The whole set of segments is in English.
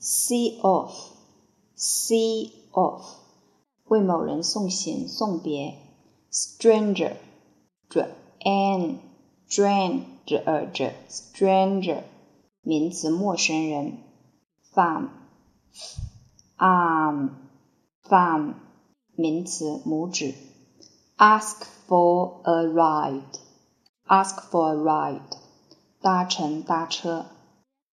see off，see off，为某人送行送别。stranger，dr-n，dran-dr-j，stranger，名词陌生人。thumb，arm，thumb，名词拇指。ask for a ride，ask for a ride，搭乘搭车。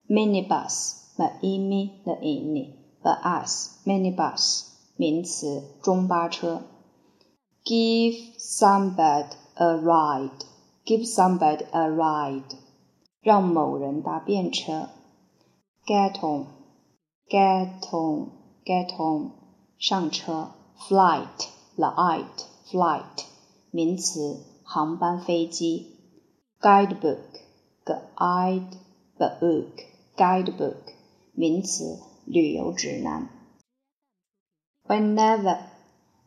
minibus。 the imi the ini the us minibus 名词中巴车。Give somebody a ride. Give somebody a ride. 让某人搭便车。Get on. Get on. Get on. 上车。Flight. Flight. Flight. 名词航班飞机。Guidebook. Guide. Book. Guidebook. 名词，旅游指南。Whenever,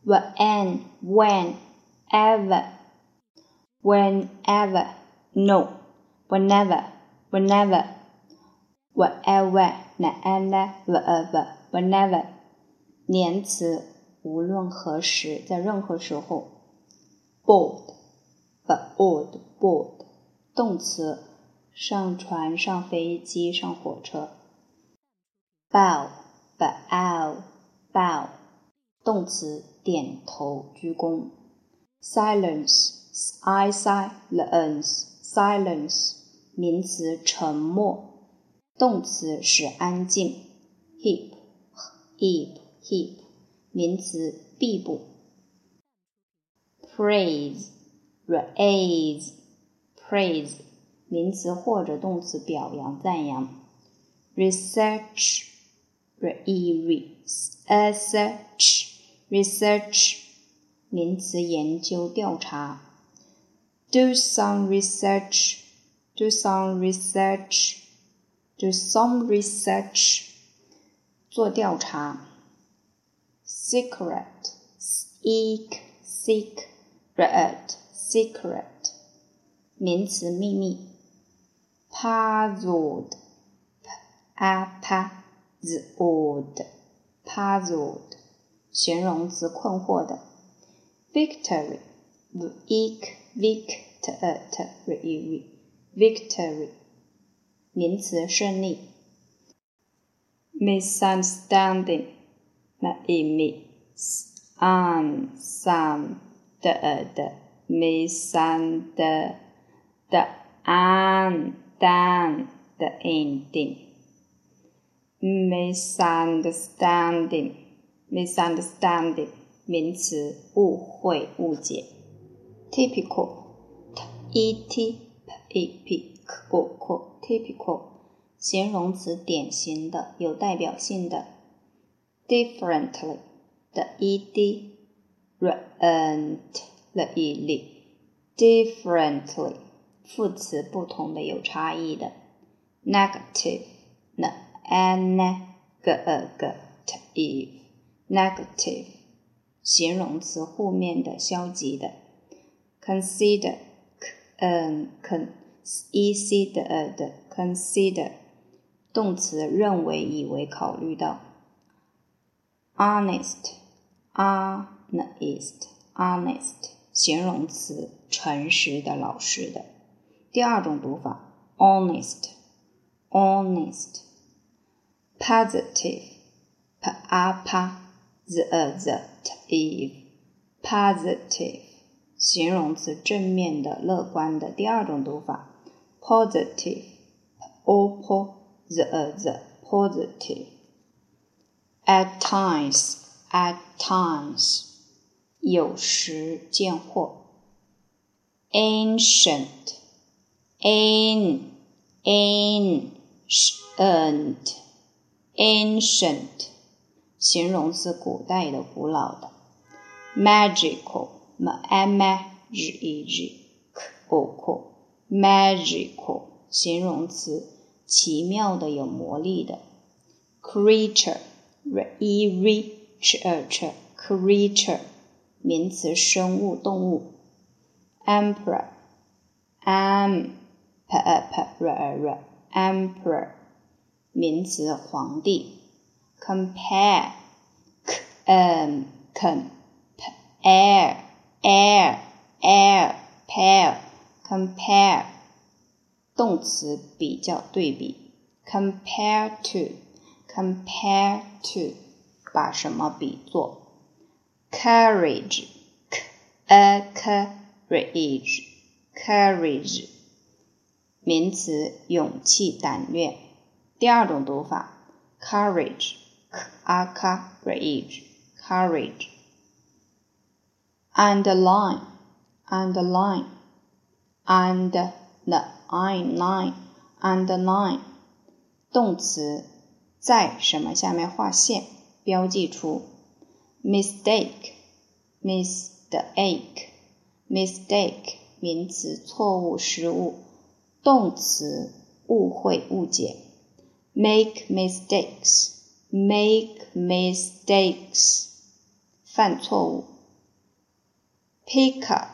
when, when, ever, whenever, no, whenever, whenever, wherever, whenever, wherever, whenever，连词，无论何时，在任何时候。Board, board, board，动词，上船、上飞机、上火车。Bow bow bow 动词点头鞠躬。silence i silence silence 名词沉默，动词使安静。hip hip hip 名词臂部。praise praise praise 名词或者动词表扬赞扬。research research research 名词研究调查。Do some research do some research do some research 做调查。Secret seek secret secret 名词秘密。Puzzled p puzzled, puzzled，形容词困惑的。victory, vic, victory, victory，名词胜利。misunderstanding, misunderstanding, misunderstanding misunderstanding Misunderstanding，misunderstanding 名词误会误解。typical t e t p p c o typical 形容词典型的有代表性的。differently the d rent the e l differently 副词不同的有差异的。negative n negative negative 形容词负面的消极的，consider 嗯 con e c 的 consider 动词认为以为考虑到，honest honest honest 形容词诚实的老实的，第二种读法 honest honest positive, p a p z e z t i v e positive 形容词正面的、乐观的。第二种读法，positive, o p z e z positive. At times, at times 有时见或。Ancient, an, ancient ancient 形容词，古代的、古老的。magical，m a g i g k o magical 形容词，奇妙的、有魔力的。creature，r e r c h e creature 名词，生物、动物。emperor，m p e p r e r emperor 名词，皇帝。compare c m com air air air pair compare 动词比较对比 compare to compare to 把什么比作 courage a courage courage 名词勇气胆略第二种读法 courage a courage courage underline underline and the i line underline 动词在什么下面划线，标记出 mistake mistake mistake 名词错误失误，动词误会误解 make mistakes make mistakes 犯错误 peacock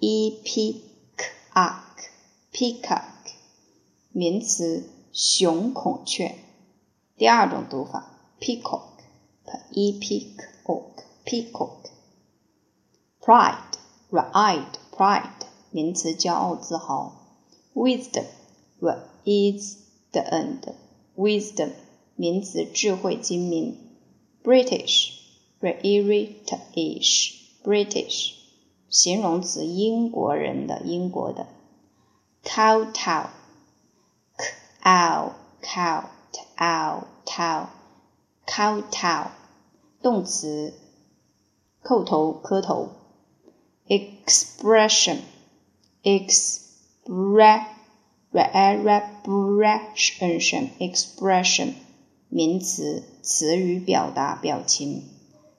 e p c o c peacock 名词雄孔雀。第二种读法 peacock e p c o c peacock pride pride pride 名词骄傲自豪。wisdom is the end wisdom 名词智慧精明。British British British 形容词英国人的英国的。kowtow cow cow cow cow kowtow 动词叩头磕头。expression expression expression 名词词语表达表情。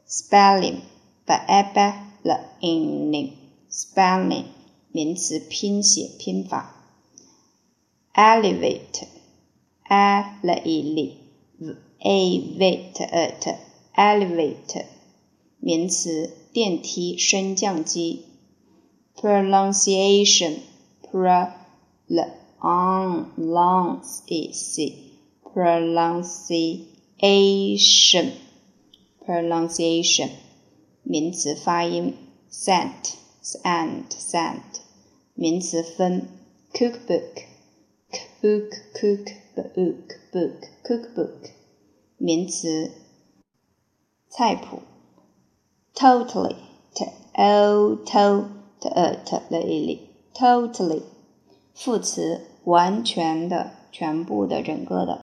spelling spelling spelling 名词拼写拼法。elevate elevate elevate elevate 名词电梯升降机。pronunciation pronunciation pronunciation pronunciation 名词发音，scent scent scent 名词分，cookbook cook cook book book cookbook 名词菜谱，totally t o t o t totally totally 副词 完全的、全部的、整个的。